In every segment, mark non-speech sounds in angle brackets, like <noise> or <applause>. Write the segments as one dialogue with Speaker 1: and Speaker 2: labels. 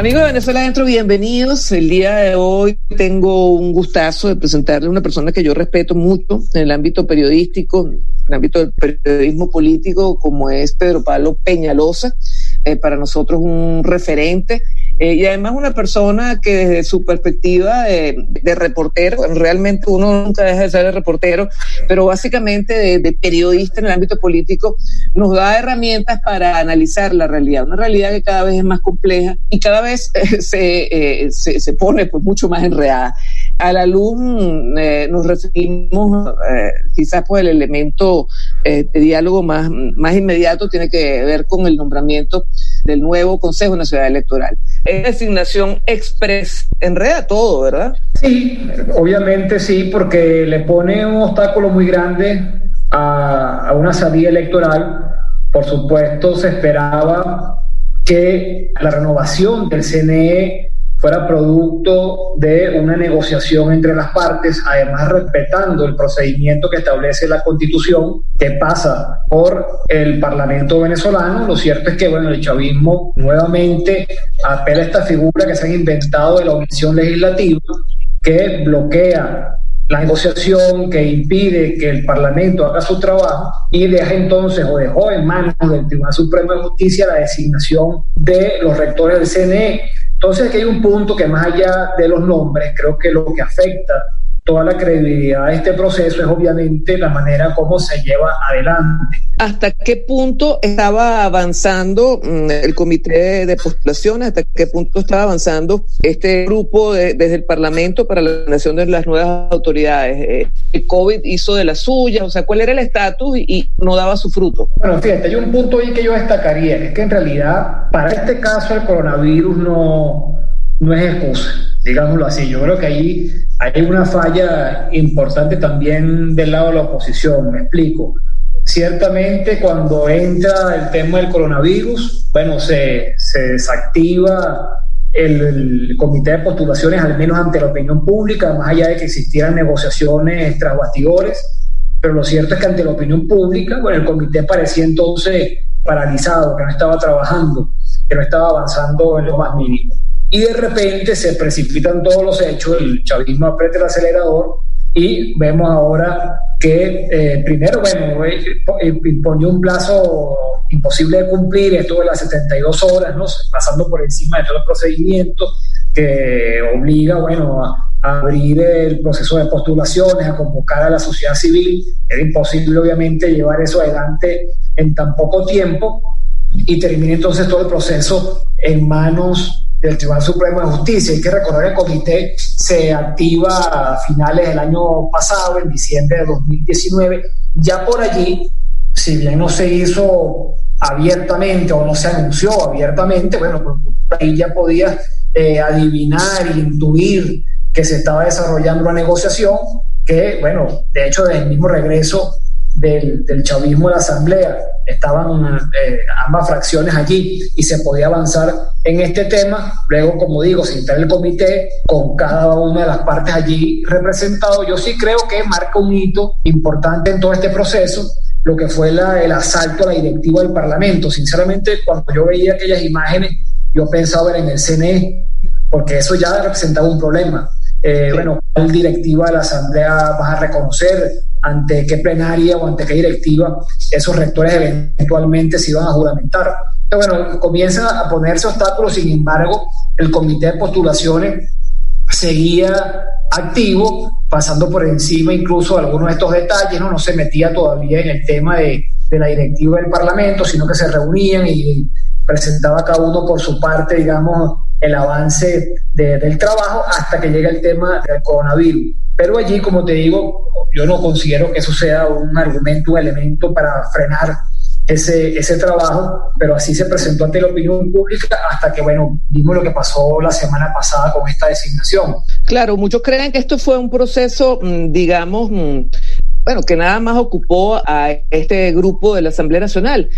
Speaker 1: Amigos de Venezuela Adentro, bienvenidos. El día de hoy tengo un gustazo de presentarle a una persona que yo respeto mucho en el ámbito periodístico, en el ámbito del periodismo político, como es Pedro Pablo Peñalosa. Eh, para nosotros un referente eh, y además una persona que desde su perspectiva de, reportero, realmente uno nunca deja de ser el reportero, pero básicamente de, periodista en el ámbito político, nos da herramientas para analizar la realidad, una realidad que cada vez es más compleja y cada vez eh, se, se, se, pone pues mucho más enredada. A la luz nos referimos, quizás pues el elemento de diálogo más, más inmediato tiene que ver con el nombramiento del nuevo Consejo Nacional Electoral. Es designación express, enreda todo, ¿verdad?
Speaker 2: Sí, obviamente sí, porque le pone un obstáculo muy grande a una salida electoral. Por supuesto, se esperaba que la renovación del CNE fuera producto de una negociación entre las partes, además respetando el procedimiento que establece la Constitución, que pasa por el Parlamento venezolano. Lo cierto es que bueno, el chavismo nuevamente apela a esta figura que se han inventado de la omisión legislativa, que bloquea la negociación que impide que el Parlamento haga su trabajo y deja entonces o dejó en manos del Tribunal Supremo de Justicia la designación de los rectores del CNE entonces aquí hay un punto que más allá de los nombres, creo que lo que afecta toda la credibilidad de este proceso es obviamente la manera como se lleva adelante.
Speaker 1: ¿Hasta qué punto estaba avanzando mm, el comité de postulaciones? ¿Hasta qué punto estaba avanzando este grupo desde el Parlamento para la nación de las nuevas autoridades? Eh, ¿El COVID hizo de la suya? O sea, ¿cuál era el estatus y, no daba su fruto?
Speaker 2: Bueno, fíjate, hay un punto ahí que yo destacaría, es que en realidad para este caso el coronavirus no, no es excusa digámoslo así. Yo creo que ahí hay una falla importante también del lado de la oposición, me explico. Ciertamente cuando entra el tema del coronavirus, bueno, se, se desactiva el, comité de postulaciones, al menos ante la opinión pública, más allá de que existieran negociaciones tras bastidores, pero lo cierto es que ante la opinión pública, bueno, el comité parecía entonces paralizado, que no estaba trabajando, que no estaba avanzando en lo más mínimo y de repente se precipitan todos los hechos, el chavismo aprieta el acelerador y vemos ahora que eh, primero, bueno, eh, eh, imponió un plazo imposible de cumplir, esto de las 72 horas, ¿no? pasando por encima de todo el procedimiento que obliga, bueno, a, abrir el proceso de postulaciones, a convocar a la sociedad civil. Era imposible, obviamente, llevar eso adelante en tan poco tiempo y termina entonces todo el proceso en manos del Tribunal Supremo de Justicia. Hay que recordar que el comité se activa a finales del año pasado, en diciembre de 2019. Ya por allí, si bien no se hizo abiertamente o no se anunció abiertamente, bueno, pues ahí ya podía eh, adivinar e intuir que se estaba desarrollando una negociación que, bueno, de hecho, desde el mismo regreso del, chavismo de la Asamblea. Estaban eh, ambas fracciones allí y se podía avanzar en este tema. Luego, como digo, se instala el comité con cada una de las partes allí representado. Yo sí creo que marca un hito importante en todo este proceso lo que fue el asalto a la directiva del Parlamento. Sinceramente, cuando yo veía aquellas imágenes, yo pensaba en el CNE, porque eso ya representaba un problema. Eh, bueno, ¿cuál directiva de la Asamblea vas a reconocer? ante qué plenaria o ante qué directiva esos rectores eventualmente se iban a juramentar. Pero bueno, comienza a ponerse obstáculos, sin embargo, el comité de postulaciones seguía activo, pasando por encima incluso de algunos de estos detalles, no, no se metía todavía en el tema de, de la directiva del Parlamento, sino que se reunían y presentaba cada uno por su parte, digamos, el avance del trabajo hasta que llega el tema del coronavirus. Pero allí, como te digo, yo no considero que eso sea un argumento, un elemento para frenar ese, ese trabajo, pero así se presentó ante la opinión pública hasta que, bueno, vimos lo que pasó la semana pasada con esta designación.
Speaker 1: Claro, muchos creen que esto fue un proceso, mm, digamos, mm, bueno, que nada más ocupó a este grupo de la Asamblea Nacional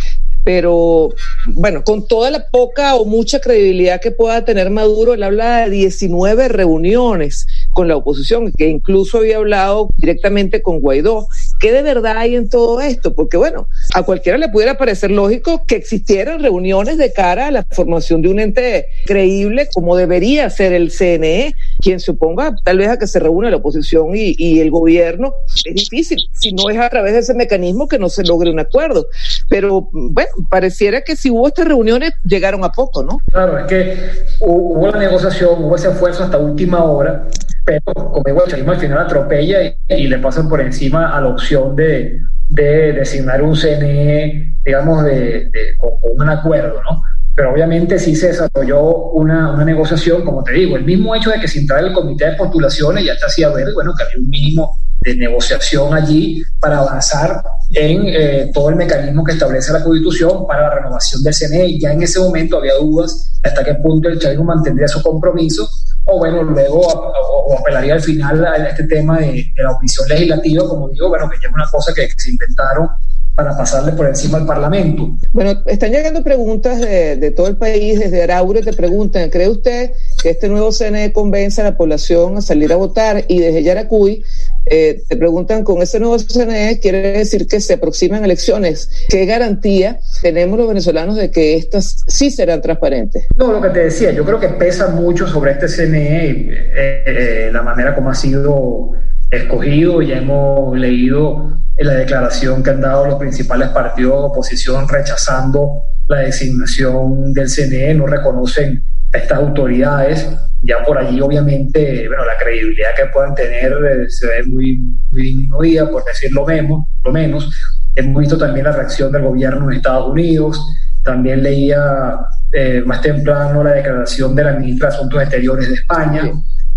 Speaker 1: pero bueno, con toda la poca o mucha credibilidad que pueda tener Maduro, él habla de 19 reuniones con la oposición, que incluso había hablado directamente con Guaidó. ¿Qué de verdad hay en todo esto? Porque bueno, a cualquiera le pudiera parecer lógico que existieran reuniones de cara a la formación de un ente creíble como debería ser el CNE, quien suponga tal vez a que se reúna la oposición y, el gobierno. Es difícil, si no es a través de ese mecanismo que no se logre un acuerdo. Pero bueno, pareciera que si hubo estas reuniones, llegaron a poco, ¿no?
Speaker 2: Claro, es que hubo la negociación, hubo ese esfuerzo hasta última hora, pero como digo, el al final atropella y, le pasan por encima a la opción de, de designar un CNE, digamos, de, con, un acuerdo, ¿no? Pero obviamente sí se desarrolló una, una, negociación, como te digo, el mismo hecho de que se entrara el comité de postulaciones ya te hacía ver, bueno, que había un mínimo de negociación allí para avanzar en eh, todo el mecanismo que establece la Constitución para la renovación del CNE. Ya en ese momento había dudas hasta qué punto el chavismo mantendría su compromiso o bueno, luego o, apelaría al final a este tema de, la omisión legislativa, como digo, bueno, que ya es una cosa que, se inventaron para pasarle por encima al Parlamento.
Speaker 1: Bueno, están llegando preguntas de, de todo el país, desde Araure te preguntan, ¿cree usted que este nuevo CNE convence a la población a salir a votar? Y desde Yaracuy eh, te preguntan, con ese nuevo CNE quiere decir que se aproximan elecciones. ¿Qué garantía tenemos los venezolanos de que estas sí serán transparentes?
Speaker 2: No, lo que te decía, yo creo que pesa mucho sobre este CNE eh, eh, la manera como ha sido escogido. Ya hemos leído la declaración que han dado los principales partidos de oposición rechazando la designación del CNE, no reconocen estas autoridades ya por allí obviamente, bueno, la credibilidad que puedan tener eh, se ve muy, muy disminuida, por decirlo menos, lo menos. Hemos visto también la reacción del gobierno en Estados Unidos, también leía eh, más temprano la declaración de la ministra de Asuntos Exteriores de España,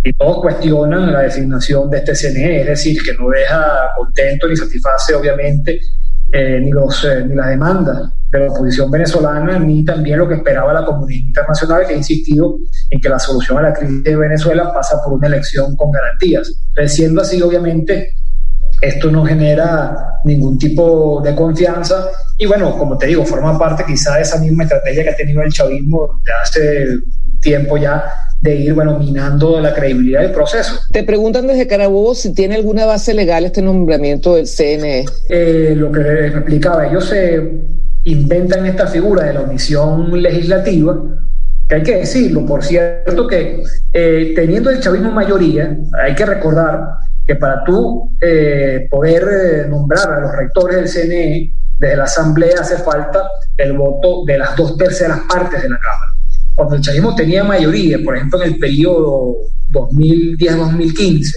Speaker 2: y todos cuestionan la designación de este CNE, es decir, que no deja contento ni satisface obviamente eh, ni, los, ni las demandas de la oposición venezolana, ni también lo que esperaba la comunidad internacional, que ha insistido en que la solución a la crisis de Venezuela pasa por una elección con garantías. Entonces, siendo así, obviamente, esto no genera ningún tipo de confianza y bueno, como te digo, forma parte quizá de esa misma estrategia que ha tenido el chavismo de hace tiempo ya de ir, bueno, minando la credibilidad del proceso.
Speaker 1: Te preguntan desde Carabobo si tiene alguna base legal este nombramiento del CNE.
Speaker 2: Eh, lo que les explicaba, ellos se inventan esta figura de la omisión legislativa, que hay que decirlo, por cierto, que eh, teniendo el chavismo mayoría, hay que recordar que para tú eh, poder eh, nombrar a los rectores del CNE, desde la Asamblea hace falta el voto de las dos terceras partes de la Cámara. Cuando el chavismo tenía mayoría, por ejemplo en el periodo 2010-2015,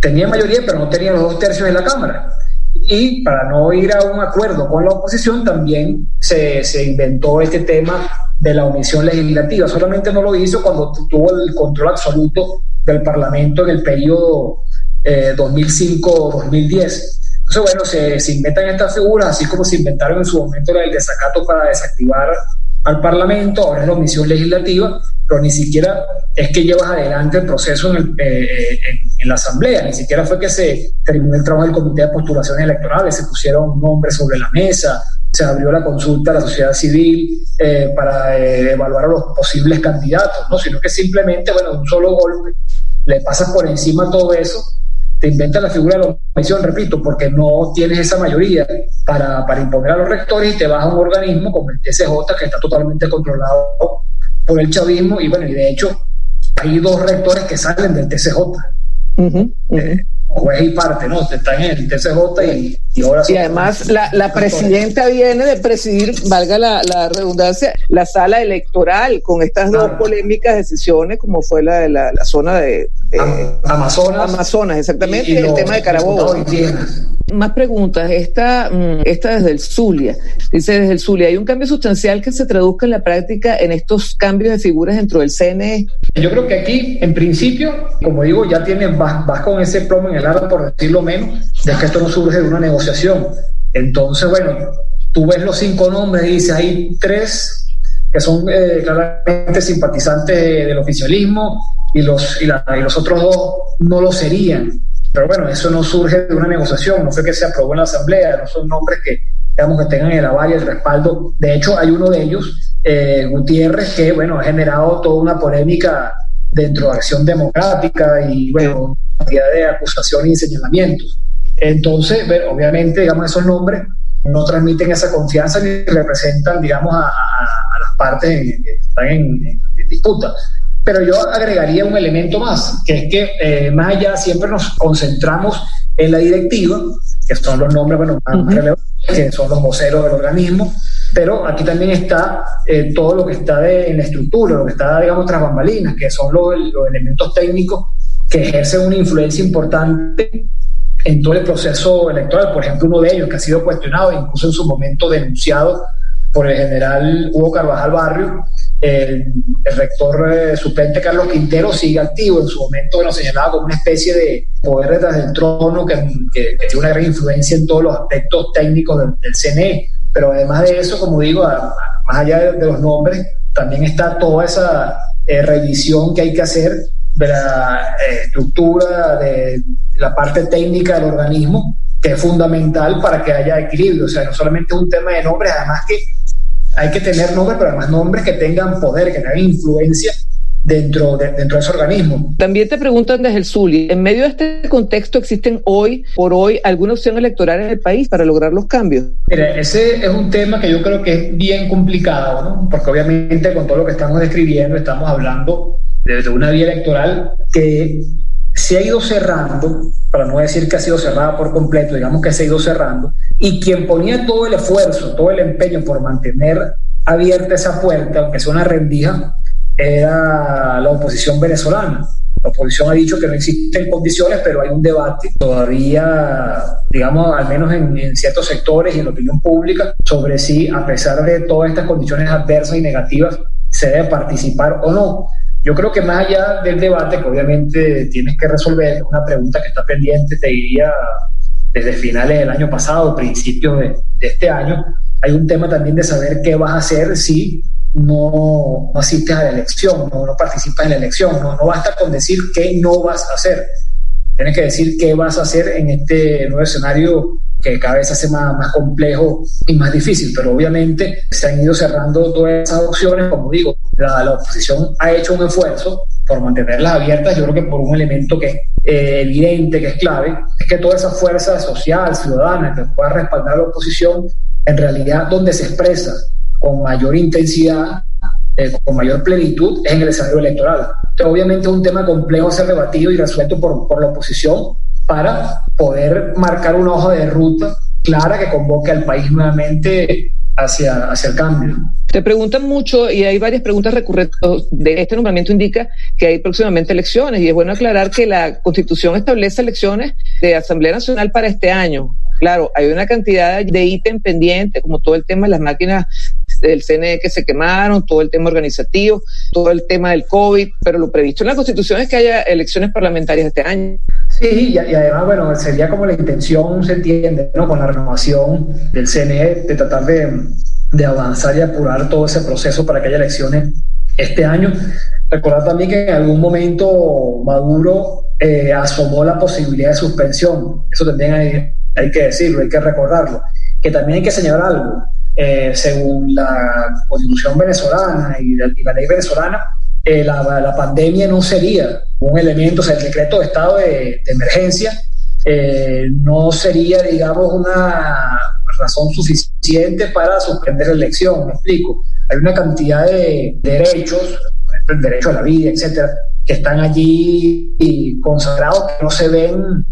Speaker 2: tenía mayoría pero no tenía los dos tercios de la Cámara y para no ir a un acuerdo con la oposición también se, se, inventó este tema de la omisión legislativa. Solamente no lo hizo cuando tuvo el control absoluto del Parlamento en el periodo eh, 2005-2010. Entonces, bueno, se, se, inventan estas figuras, así como se inventaron en su momento el desacato para desactivar al Parlamento, ahora es la omisión legislativa, pero ni siquiera es que llevas adelante el proceso en, eh, en, la Asamblea, ni siquiera fue que se terminó el trabajo del Comité de Postulaciones Electorales, se pusieron nombres sobre la mesa, se abrió la consulta a la sociedad civil eh, para eh, evaluar a los posibles candidatos, ¿no? sino que simplemente, bueno, de un solo golpe le pasas por encima todo eso, te inventas la figura de la omisión, repito, porque no tienes esa mayoría para, para imponer a los rectores y te vas a un organismo como el TCJ que está totalmente controlado por el chavismo y bueno, y de hecho hay dos rectores que salen del TCJ. Eh, juez y parte, ¿no? Están en el TCJ y, y ahora...
Speaker 1: Y además la, la presidenta viene de presidir, valga la, la, redundancia, la sala electoral con estas dos polémicas decisiones como fue la de la, la zona de...
Speaker 2: Amazonas.
Speaker 1: Amazonas, exactamente, el tema de Carabobo. Más preguntas. Esta, mm, esta desde el Zulia. Dice desde el Zulia, ¿hay un cambio sustancial que se traduzca en la práctica en estos cambios de figuras dentro del CNE?
Speaker 2: Yo creo que aquí, en principio, como digo, ya tienes, vas, vas con ese plomo en el arma, por decirlo menos, de que esto no surge de una negociación. Entonces, bueno, tú ves los cinco nombres y dices, hay tres que son eh, claramente simpatizantes del oficialismo y los, y, los otros dos no lo serían. Pero bueno, eso no surge de una negociación, no fue que se aprobó en la Asamblea, no son nombres que, digamos, que tengan el aval y el respaldo. De hecho, hay uno de ellos, eh, Gutiérrez, que bueno, ha generado toda una polémica dentro de Acción Democrática y bueno, cantidad de acusaciones y señalamientos. Entonces, obviamente, digamos, esos nombres no transmiten esa confianza ni representan, digamos, a, las partes que están en, disputa. Pero yo agregaría un elemento más, que es que eh, más allá siempre nos concentramos en la directiva, que son los nombres bueno, más relevantes, que son los voceros del organismo, pero aquí también está eh, todo lo que está en la estructura, lo que está, digamos, tras bambalinas, que son los, los elementos técnicos que ejercen una influencia importante en todo el proceso electoral. Por ejemplo, uno de ellos que ha sido cuestionado, incluso en su momento denunciado por el general Hugo Carvajal Barrio, el, rector eh, suplente Carlos Quintero sigue activo. En su momento bueno, señalaba como una especie de poder detrás del trono que, tiene una gran influencia en todos los aspectos técnicos del, CNE. Pero además de eso, como digo, más allá de, los nombres, también está toda esa eh, revisión que hay que hacer de la eh, estructura, de la parte técnica del organismo, que es fundamental para que haya equilibrio. O sea, no solamente es un tema de nombres, además que hay que tener nombres, pero además nombres que tengan poder, que tengan influencia dentro de, dentro de ese organismo.
Speaker 1: También te preguntan desde el Zuli, en medio de este contexto existen hoy, por hoy, alguna opción electoral en el país para lograr los cambios.
Speaker 2: Mira, ese es un tema que yo creo que es bien complicado, ¿no? porque obviamente con todo lo que estamos describiendo estamos hablando de, una vía electoral que se ha ido cerrando, para no decir que ha sido cerrada por completo, digamos que se ha ido cerrando, y quien ponía todo el esfuerzo, todo el empeño por mantener abierta esa puerta, aunque sea una rendija, era la oposición venezolana. La oposición ha dicho que no existen condiciones, pero hay un debate todavía, digamos, al menos en, en, ciertos sectores y en la opinión pública, sobre si, a pesar de todas estas condiciones adversas y negativas, se debe participar o no. Yo creo que más allá del debate, que obviamente tienes que resolver, una pregunta que está pendiente, te diría, desde finales del año pasado, principios de, este año, hay un tema también de saber qué vas a hacer si no, asistes a la elección, no, no participas en la elección. No, no basta con decir qué no vas a hacer. Tienes que decir qué vas a hacer en este nuevo escenario que cada vez se hace más, complejo y más difícil, pero obviamente se han ido cerrando todas esas opciones, como digo, la, la oposición ha hecho un esfuerzo por mantenerlas abiertas, yo creo que por un elemento que es eh, evidente, que es clave, es que toda esa fuerza social, ciudadana, que pueda respaldar a la oposición, en realidad donde se expresa con mayor intensidad, eh, con mayor plenitud, es en el escenario electoral. Entonces, obviamente es un tema complejo a ser debatido y resuelto por, por la oposición, para poder marcar una hoja de ruta clara que convoque al país nuevamente hacia, hacia el cambio.
Speaker 1: Te preguntan mucho y hay varias preguntas recurrentes de este nombramiento indica que hay próximamente elecciones y es bueno aclarar que la Constitución establece elecciones de Asamblea Nacional para este año. Claro, hay una cantidad de ítem pendiente, como todo el tema de las máquinas del CNE que se quemaron, todo el tema organizativo, todo el tema del COVID, pero lo previsto en la Constitución es que haya elecciones parlamentarias este año.
Speaker 2: Sí, y, además, bueno, sería como la intención, se entiende, ¿no? Con la renovación del CNE, de tratar de, de avanzar y apurar todo ese proceso para que haya elecciones este año. Recordar también que en algún momento Maduro eh, asomó la posibilidad de suspensión. Eso también hay, hay, que decirlo, hay que recordarlo. Que también hay que señalar algo. Eh, según la constitución venezolana y la, ley venezolana, eh, la, la, pandemia no sería un elemento, o sea, el decreto de estado de, emergencia eh, no sería, digamos, una razón suficiente para suspender la elección, me explico. Hay una cantidad de derechos, por ejemplo, el derecho a la vida, etcétera, que están allí consagrados, que no se ven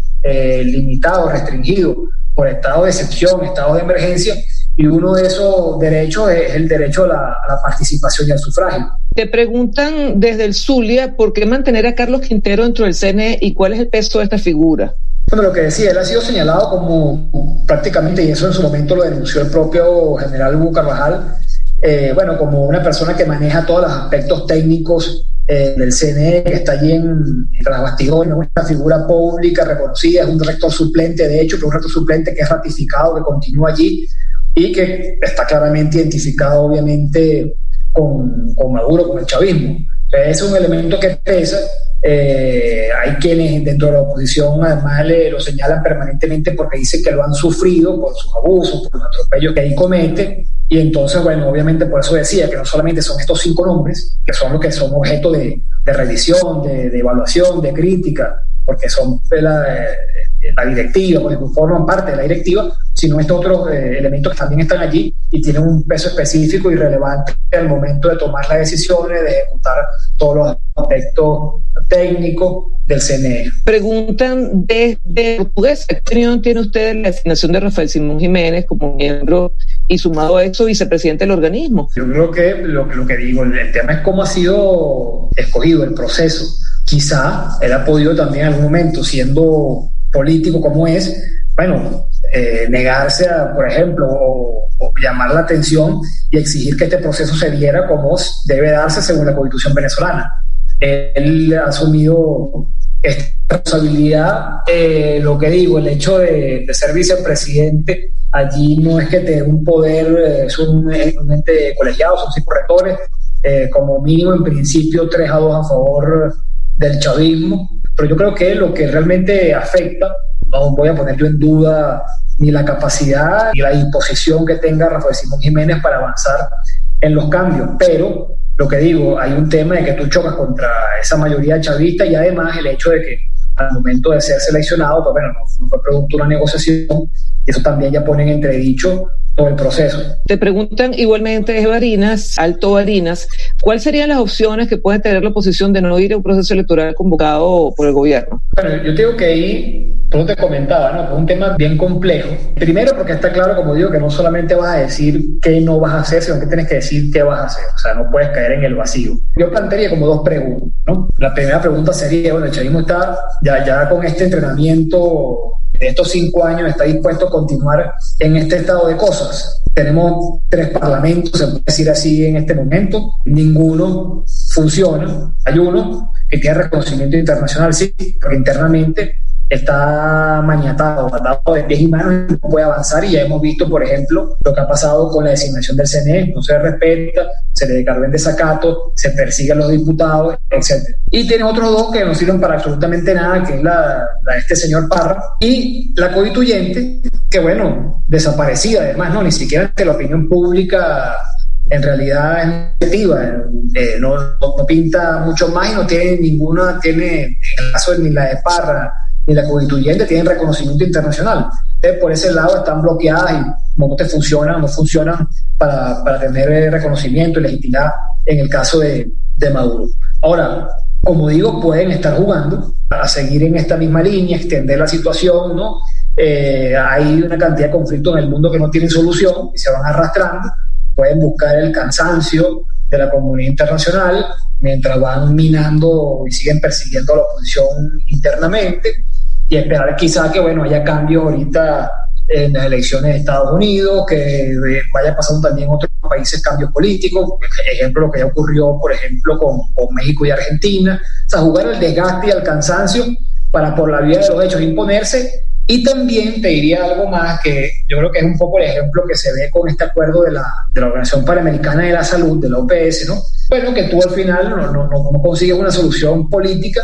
Speaker 2: limitados, restringidos por estado de excepción, estado de emergencia, y uno de esos derechos es el derecho a la, participación y al sufragio.
Speaker 1: Te preguntan desde el Zulia por qué mantener a Carlos Quintero dentro del CNE y cuál es el peso de esta figura.
Speaker 2: Bueno, lo que decía, él ha sido señalado como prácticamente, y eso en su momento lo denunció el propio general Hugo Carvajal, eh, bueno, como una persona que maneja todos los aspectos técnicos eh, del CNE, que está allí en, las bastidores, una figura pública reconocida, es un rector suplente, de hecho, pero un rector suplente que es ratificado, que continúa allí y que está claramente identificado obviamente con, con Maduro, con el chavismo. es un elemento que pesa. Eh, hay quienes dentro de la oposición además le, lo señalan permanentemente porque dicen que lo han sufrido por sus abusos, por los atropellos que ahí comete. Y entonces, bueno, obviamente por eso decía que no solamente son estos cinco nombres, que son los que son objeto de, de revisión, de, de, evaluación, de crítica, porque son la, la directiva, porque forman parte de la directiva, sino estos otros eh, elementos que también están allí y tienen un peso específico y relevante al momento de tomar las decisiones, de ejecutar todos los aspectos técnicos del CNE.
Speaker 1: Preguntan desde portugués, ¿qué opinión tiene usted de la designación de Rafael Simón Jiménez como miembro y sumado a eso vicepresidente del organismo?
Speaker 2: Yo creo que lo, lo que digo, el tema es cómo ha sido escogido el proceso. Quizá él ha podido también en algún momento, siendo político como es, bueno, eh, negarse a, por ejemplo, o, o, llamar la atención y exigir que este proceso se diera como debe darse según la constitución venezolana. Él ha asumido esta responsabilidad, eh, lo que digo, el hecho de, de, ser vicepresidente, allí no es que te un poder, eh, es un, un, ente colegiado, son cinco rectores, eh, como mínimo en principio tres a dos a favor del chavismo, pero yo creo que lo que realmente afecta, no voy a poner yo en duda ni la capacidad ni la disposición que tenga Rafael Simón Jiménez para avanzar en los cambios, pero lo que digo, hay un tema de que tú chocas contra esa mayoría chavista y además el hecho de que al momento de ser seleccionado, pues bueno, no, fue producto una negociación, eso también ya pone en entredicho todo el proceso.
Speaker 1: Te preguntan igualmente, Barinas, Alto Barinas, ¿cuáles serían las opciones que puede tener la oposición de no ir a un proceso electoral convocado por el gobierno?
Speaker 2: Bueno, yo digo que ahí, tú te comentaba, ¿no? Es un tema bien complejo. Primero porque está claro, como digo, que no solamente vas a decir qué no vas a hacer, sino que tienes que decir qué vas a hacer. O sea, no puedes caer en el vacío. Yo plantearía como dos preguntas, ¿no? La primera pregunta sería, bueno, el chavismo está ya, ya con este entrenamiento de estos cinco años está dispuesto a continuar en este estado de cosas. Tenemos tres parlamentos, se puede decir así en este momento, ninguno funciona. Hay uno que tiene reconocimiento internacional, sí, pero internamente está maniatado, atado de pies y manos no puede avanzar. Y ya hemos visto, por ejemplo, lo que ha pasado con la designación del CNE, no se respeta, se le declaró en desacato, se persigue a los diputados, etc. Y tiene otros dos que no sirven para absolutamente nada, que es la, de este señor Parra y la constituyente, que bueno, desaparecida además, no, ni siquiera ante la opinión pública en realidad es negativa, eh, no, no, pinta mucho más y no tiene ninguna, tiene, en el caso de ni la de Parra, ni la constituyente tienen reconocimiento internacional. Entonces, por ese lado están bloqueadas y no te funcionan, no funcionan para, para tener reconocimiento y legitimidad en el caso de, de Maduro. Ahora, como digo, pueden estar jugando a seguir en esta misma línea, extender la situación, ¿no? Eh, hay una cantidad de conflictos en el mundo que no tienen solución y se van arrastrando, pueden buscar el cansancio de la comunidad internacional mientras van minando y siguen persiguiendo a la oposición internamente y esperar quizá que bueno haya cambios ahorita en las elecciones de Estados Unidos, que vaya pasando también en otros países cambios políticos, ejemplo lo que ya ocurrió, por ejemplo, con, con México y Argentina, o sea, jugar al desgaste y al cansancio para por la vía de los hechos imponerse y también te diría algo más que yo creo que es un poco el ejemplo que se ve con este acuerdo de la, de la Organización Panamericana de la Salud, de la OPS, ¿no? Bueno, que tú al final no, no, no, consigues una solución política,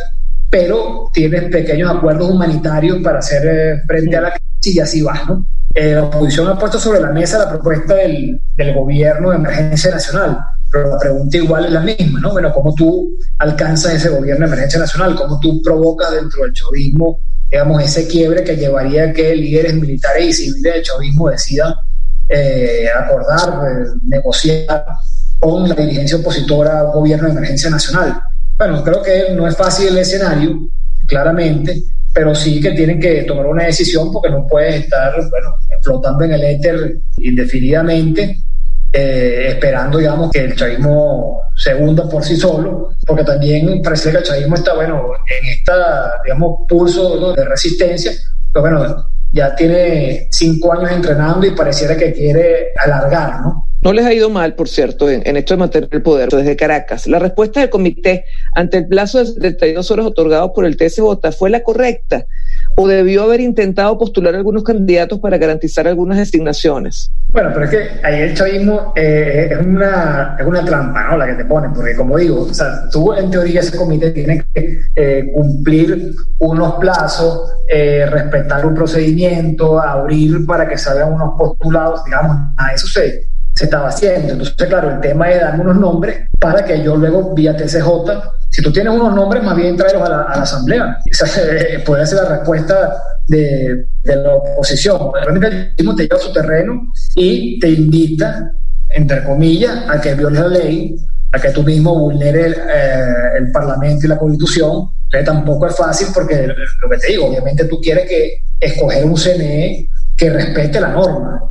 Speaker 2: pero tienes pequeños acuerdos humanitarios para hacer eh, frente a la crisis y así va, ¿no? Eh, la oposición ha puesto sobre la mesa la propuesta del, del gobierno de emergencia nacional, pero la pregunta igual es la misma, ¿no? Bueno, ¿cómo tú alcanzas ese gobierno de emergencia nacional? ¿Cómo tú provocas dentro del chavismo digamos, ese quiebre que llevaría a que líderes militares y civiles del chavismo decidan eh, acordar, eh, negociar con la dirigencia opositora al gobierno de emergencia nacional. Bueno, creo que no es fácil el escenario, claramente, pero sí que tienen que tomar una decisión porque no puedes estar, bueno, flotando en el éter indefinidamente eh, esperando, digamos, que el chavismo se hunda por sí solo, porque también parece que el chavismo está, bueno, en esta, digamos, pulso de resistencia, pero bueno, ya tiene cinco años entrenando y pareciera que quiere alargar, ¿no?
Speaker 1: No les ha ido mal, por cierto, en, en, esto de mantener el poder desde Caracas. La respuesta del comité ante el plazo de 72 horas otorgado por el TSJ fue la correcta o debió haber intentado postular algunos candidatos para garantizar algunas designaciones.
Speaker 2: Bueno, pero es que ahí el chavismo eh, es, una, es una trampa, ¿no? La que te ponen, porque como digo, o sea, tú en teoría ese comité tiene que eh, cumplir unos plazos, eh, respetar un procedimiento, abrir para que salgan unos postulados, digamos, a eso se, se estaba haciendo. Entonces, claro, el tema es darme unos nombres para que yo luego, vía TCJ, si tú tienes unos nombres, más bien tráelos a la, a la asamblea. Esa <laughs> puede ser la respuesta de, de la oposición. Realmente el te lleva a su terreno y te invita, entre comillas, a que violes la ley, a que tú mismo vulneres eh, el Parlamento y la Constitución. Entonces tampoco es fácil porque lo que te digo, obviamente tú quieres que escoger un CNE que respete la norma.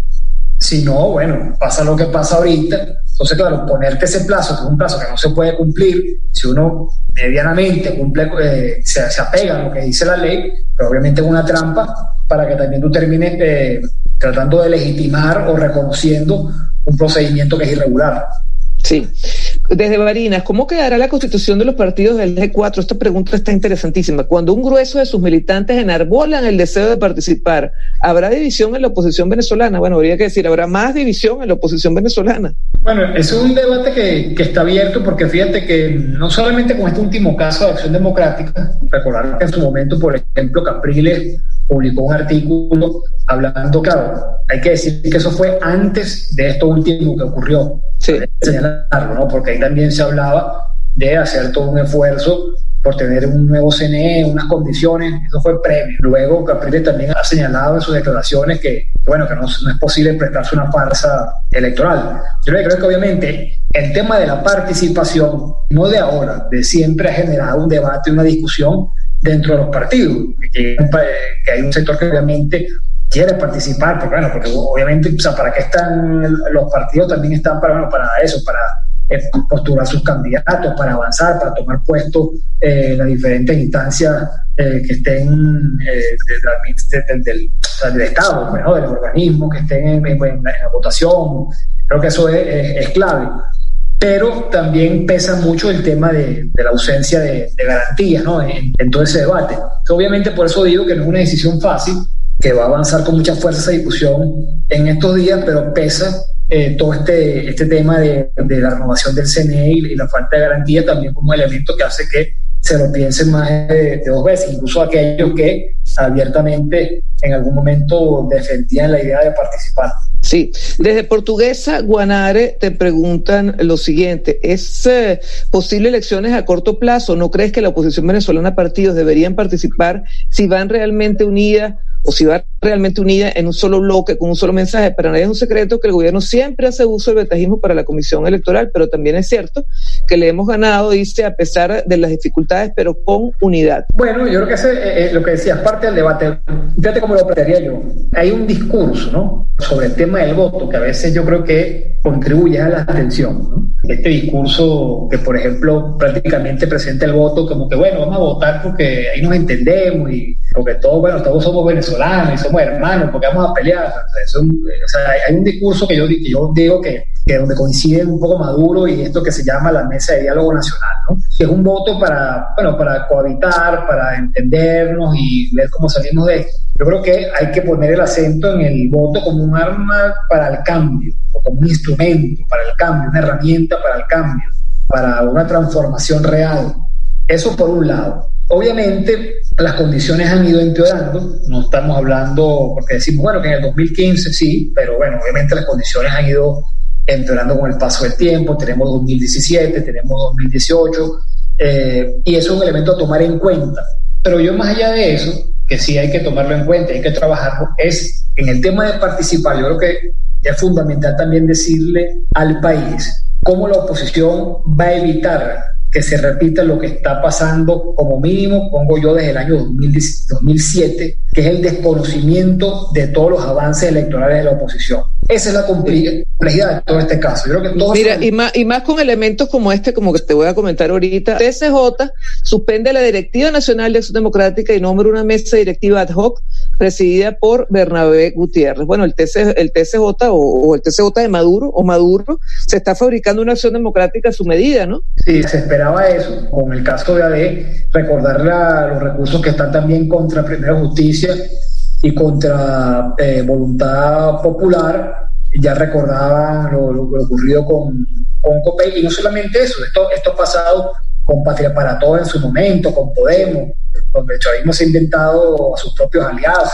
Speaker 2: Si no, bueno, pasa lo que pasa ahorita. Entonces, claro, ponerte ese plazo, que es un plazo que no se puede cumplir, si uno medianamente cumple, eh, se, apega a lo que dice la ley, pero obviamente es una trampa para que también tú termines eh, tratando de legitimar o reconociendo un procedimiento que es irregular.
Speaker 1: Sí. Desde Barinas, ¿cómo quedará la constitución de los partidos del G4? Esta pregunta está interesantísima. Cuando un grueso de sus militantes enarbolan el deseo de participar, ¿habrá división en la oposición venezolana? Bueno, habría que decir, ¿habrá más división en la oposición venezolana?
Speaker 2: Bueno, es un debate que, que está abierto porque fíjate que no solamente con este último caso de Acción Democrática, recordar que en su momento, por ejemplo, Capriles publicó un artículo hablando, claro, hay que decir que eso fue antes de esto último que ocurrió.
Speaker 1: Sí.
Speaker 2: Señalarlo, ¿no? Porque ahí también se hablaba de hacer todo un esfuerzo por tener un nuevo CNE, unas condiciones, eso fue previo. Luego Capriles también ha señalado en sus declaraciones que, bueno, que no, no es posible prestarse una farsa electoral. Yo creo que obviamente el tema de la participación, no de ahora, de siempre ha generado un debate, una discusión dentro de los partidos, que, hay un sector que obviamente quiere participar, porque, bueno, porque obviamente, o sea, ¿para qué están los partidos? También están para, bueno, para eso, para eh, postular sus candidatos, para avanzar, para tomar puestos eh, las diferentes instancias eh, que estén de, de, del, del, Estado, bueno, del organismo, que estén en, la votación. Creo que eso es, es, es clave pero también pesa mucho el tema de, de la ausencia de, de garantías ¿no? en, en, todo ese debate. Entonces, obviamente por eso digo que no es una decisión fácil, que va a avanzar con mucha fuerza esa discusión en estos días, pero pesa eh, todo este, este tema de, de, la renovación del CNE y, y, la falta de garantía también como elemento que hace que se lo piensen más de, de dos veces, incluso aquellos que abiertamente en algún momento defendían la idea de participar.
Speaker 1: Sí, desde Portuguesa, Guanare, te preguntan lo siguiente, ¿es eh, posible elecciones a corto plazo? ¿No crees que la oposición venezolana partidos deberían participar si van realmente unidas o si va realmente unida en un solo bloque, con un solo mensaje. Para nadie es un secreto que el gobierno siempre hace uso del ventajismo para la comisión electoral, pero también es cierto que le hemos ganado, dice, a pesar de las dificultades, pero con unidad.
Speaker 2: Bueno, yo creo que ese, eh, lo que decías, parte del debate, fíjate cómo lo plantearía yo. Hay un discurso, ¿no? Sobre el tema del voto, que a veces yo creo que contribuye a la atención, ¿no? Este discurso que, por ejemplo, prácticamente presenta el voto como que, bueno, vamos a votar porque ahí nos entendemos y porque todos, bueno, todos somos venezolanos y somos hermanos, porque vamos a pelear. O sea, un, o sea hay un discurso que yo, que yo digo que, que donde coincide un poco Maduro y esto que se llama la mesa de diálogo nacional, ¿no? Que es un voto para, bueno, para cohabitar, para entendernos y ver cómo salimos de esto. Yo creo que hay que poner el acento en el voto como un arma para el cambio, o como un instrumento para el cambio, una herramienta para el cambio, para una transformación real. Eso por un lado. Obviamente las condiciones han ido empeorando, no estamos hablando, porque decimos, bueno, que en el 2015 sí, pero bueno, obviamente las condiciones han ido empeorando con el paso del tiempo, tenemos 2017, tenemos 2018, eh, y eso es un elemento a tomar en cuenta. Pero yo más allá de eso, que sí hay que tomarlo en cuenta, hay que trabajarlo, es en el tema de participar, yo creo que es fundamental también decirle al país cómo la oposición va a evitar que se repita lo que está pasando como mínimo, pongo yo desde el año 2007, que es el desconocimiento de todos los avances electorales de la oposición. Esa es la complejidad de todo este caso. Yo creo que todos
Speaker 1: Mira, son... y, más, y más con elementos como este, como que te voy a comentar ahorita. TSJ suspende la Directiva Nacional de Acción Democrática y nombra una mesa directiva ad hoc presidida por Bernabé Gutiérrez. Bueno, el, TC, el TCJ o, el TCJ de Maduro o Maduro se está fabricando una acción democrática a su medida, ¿no?
Speaker 2: Sí, se esperaba eso. Con el caso de AD, recordar los recursos que están también contra Primera Justicia y contra eh, Voluntad Popular, ya recordaban lo, ocurrido con, con COPEI. Y no solamente eso, esto, esto pasado con Patria para Todos en su momento, con Podemos, donde el chavismo se ha inventado a sus propios aliados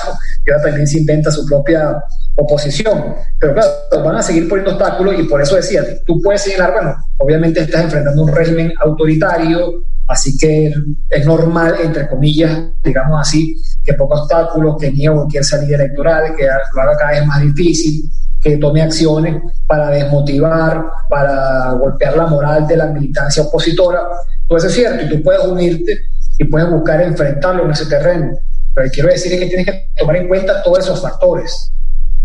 Speaker 2: y ahora también se inventa su propia oposición. Pero claro, van a seguir poniendo obstáculos y por eso decía, tú puedes señalar, bueno, obviamente estás enfrentando un régimen autoritario, así que es normal, entre comillas, digamos así, que ponga obstáculos, que niegue cualquier salida electoral, que lo haga cada vez más difícil, que tome acciones para desmotivar, para golpear la moral de la militancia opositora. Pues es cierto, y tú puedes unirte y puedes buscar enfrentarlo en ese terreno. Pero quiero decir que tienes que tomar en cuenta todos esos factores.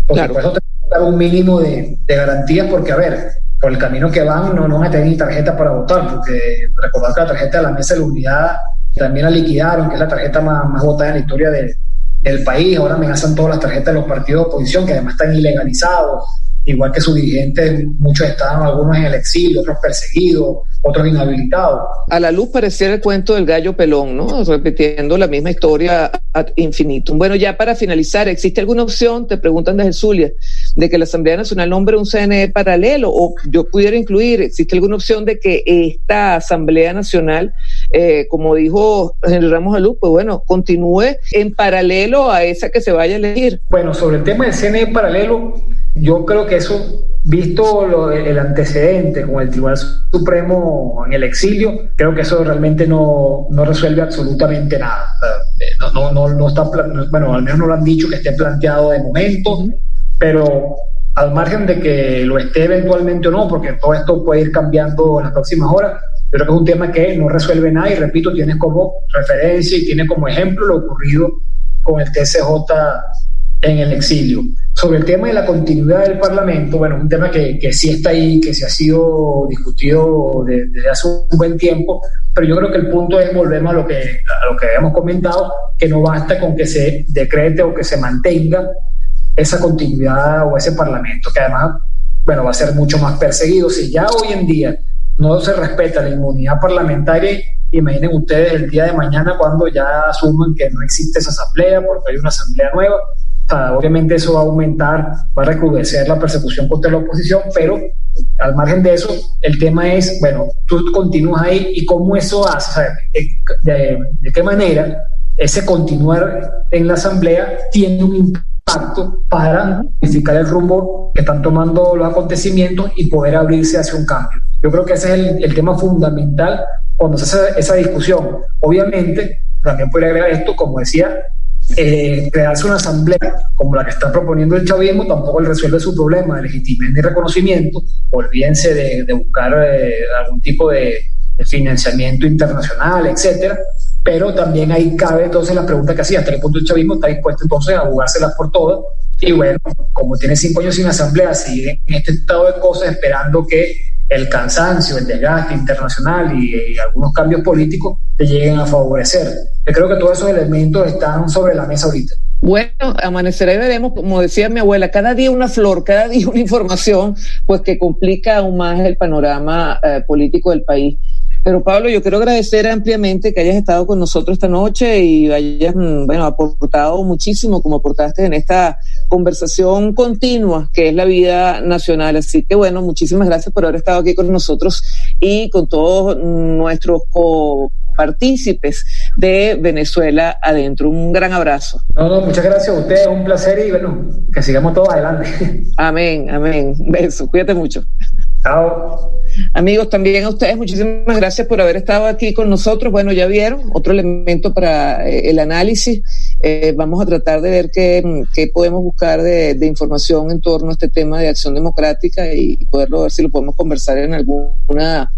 Speaker 2: Porque claro. por eso que dar un mínimo de, de, garantías, porque, a ver, por el camino que van no, no van a tener ni tarjeta para votar, porque recordar que la tarjeta de la mesa de la unidad también la liquidaron, que es la tarjeta más, más votada en la historia de, del país. Ahora amenazan todas las tarjetas de los partidos de oposición, que además están ilegalizados igual que sus dirigentes, muchos estaban algunos en el exilio, otros perseguidos, otros inhabilitados.
Speaker 1: A la luz pareciera el cuento del gallo pelón, ¿no? Repitiendo la misma historia ad infinitum. Bueno, ya para finalizar, ¿existe alguna opción, te preguntan desde Zulia, de que la Asamblea Nacional nombre un CNE paralelo? O yo pudiera incluir, ¿existe alguna opción de que esta Asamblea Nacional, eh, como dijo Henry Ramos Luz, pues bueno, continúe en paralelo a esa que se vaya a elegir?
Speaker 2: Bueno, sobre el tema del CNE paralelo, yo creo que eso, visto lo, el antecedente con el Tribunal Supremo en el exilio, creo que eso realmente no, no resuelve absolutamente nada. No, no, no, no está, bueno, al menos no lo han dicho que esté planteado de momento, pero al margen de que lo esté eventualmente o no, porque todo esto puede ir cambiando en las próximas horas, yo creo que es un tema que no resuelve nada y repito, tiene como referencia y tiene como ejemplo lo ocurrido con el TCJ en el exilio. Sobre el tema de la continuidad del Parlamento, bueno, es un tema que, que sí está ahí, que se ha sido discutido desde de hace un buen tiempo, pero yo creo que el punto es volvemos a lo que, a lo que habíamos comentado, que no basta con que se decrete o que se mantenga esa continuidad o ese Parlamento, que además, bueno, va a ser mucho más perseguido. Si ya hoy en día no se respeta la inmunidad parlamentaria, imaginen ustedes el día de mañana cuando ya asuman que no existe esa asamblea porque hay una asamblea nueva, obviamente eso va a aumentar, va a recrudecer la persecución contra la oposición, pero al margen de eso, el tema es, bueno, tú continúas ahí y cómo eso hace, sea, de, de, qué manera ese continuar en la asamblea tiene un impacto para modificar el rumbo que están tomando los acontecimientos y poder abrirse hacia un cambio. Yo creo que ese es el, el tema fundamental cuando se hace esa discusión. Obviamente, también puede agregar esto, como decía, eh, crearse una asamblea como la que está proponiendo el chavismo tampoco le resuelve su problema de legitimidad y reconocimiento. Olvídense de, de buscar eh, algún tipo de, de, financiamiento internacional, etcétera. Pero también ahí cabe entonces la pregunta que hacía, hasta qué punto el chavismo está dispuesto entonces a jugárselas por todas. Y bueno, como tiene cinco años sin asamblea, sigue en este estado de cosas esperando que el cansancio, el desgaste internacional y, y, algunos cambios políticos te lleguen a favorecer. Yo creo que todos esos elementos están sobre la mesa ahorita.
Speaker 1: Bueno, amanecerá y veremos, como decía mi abuela, cada día una flor, cada día <laughs> una información, pues que complica aún más el panorama eh, político del país. Pero Pablo, yo quiero agradecer ampliamente que hayas estado con nosotros esta noche y hayas, bueno, aportado muchísimo como aportaste en esta conversación continua que es la vida nacional. Así que bueno, muchísimas gracias por haber estado aquí con nosotros y con todos nuestros partícipes de Venezuela adentro. Un gran abrazo.
Speaker 2: No, no, muchas gracias a ustedes, un placer y bueno, que sigamos todos adelante.
Speaker 1: Amén, amén. Beso, cuídate mucho.
Speaker 2: Chao.
Speaker 1: Amigos, también a ustedes muchísimas gracias por haber estado aquí con nosotros. Bueno, ya vieron, otro elemento para eh, el análisis. Eh, vamos a tratar de ver qué, qué podemos buscar de, de, información en torno a este tema de acción democrática y poderlo ver si lo podemos conversar en alguna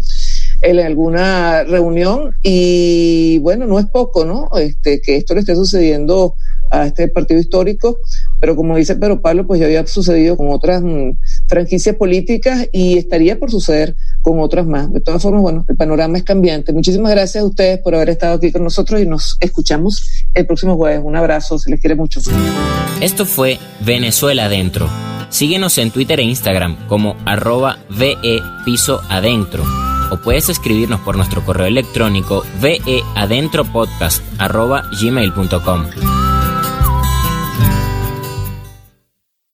Speaker 1: en alguna reunión y bueno, no es poco, ¿no? Este, que esto le esté sucediendo a este partido histórico, pero como dice Pedro Pablo, pues ya había sucedido con otras mm, franquicias políticas y estaría por suceder con otras más. De todas formas, bueno, el panorama es cambiante. Muchísimas gracias a ustedes por haber estado aquí con nosotros y nos escuchamos el próximo jueves. Un abrazo, se les quiere mucho.
Speaker 3: Esto fue Venezuela Adentro. Síguenos en Twitter e Instagram como arroba VE Piso Adentro o puedes escribirnos por nuestro correo electrónico veadentropodcast arroba gmail.com.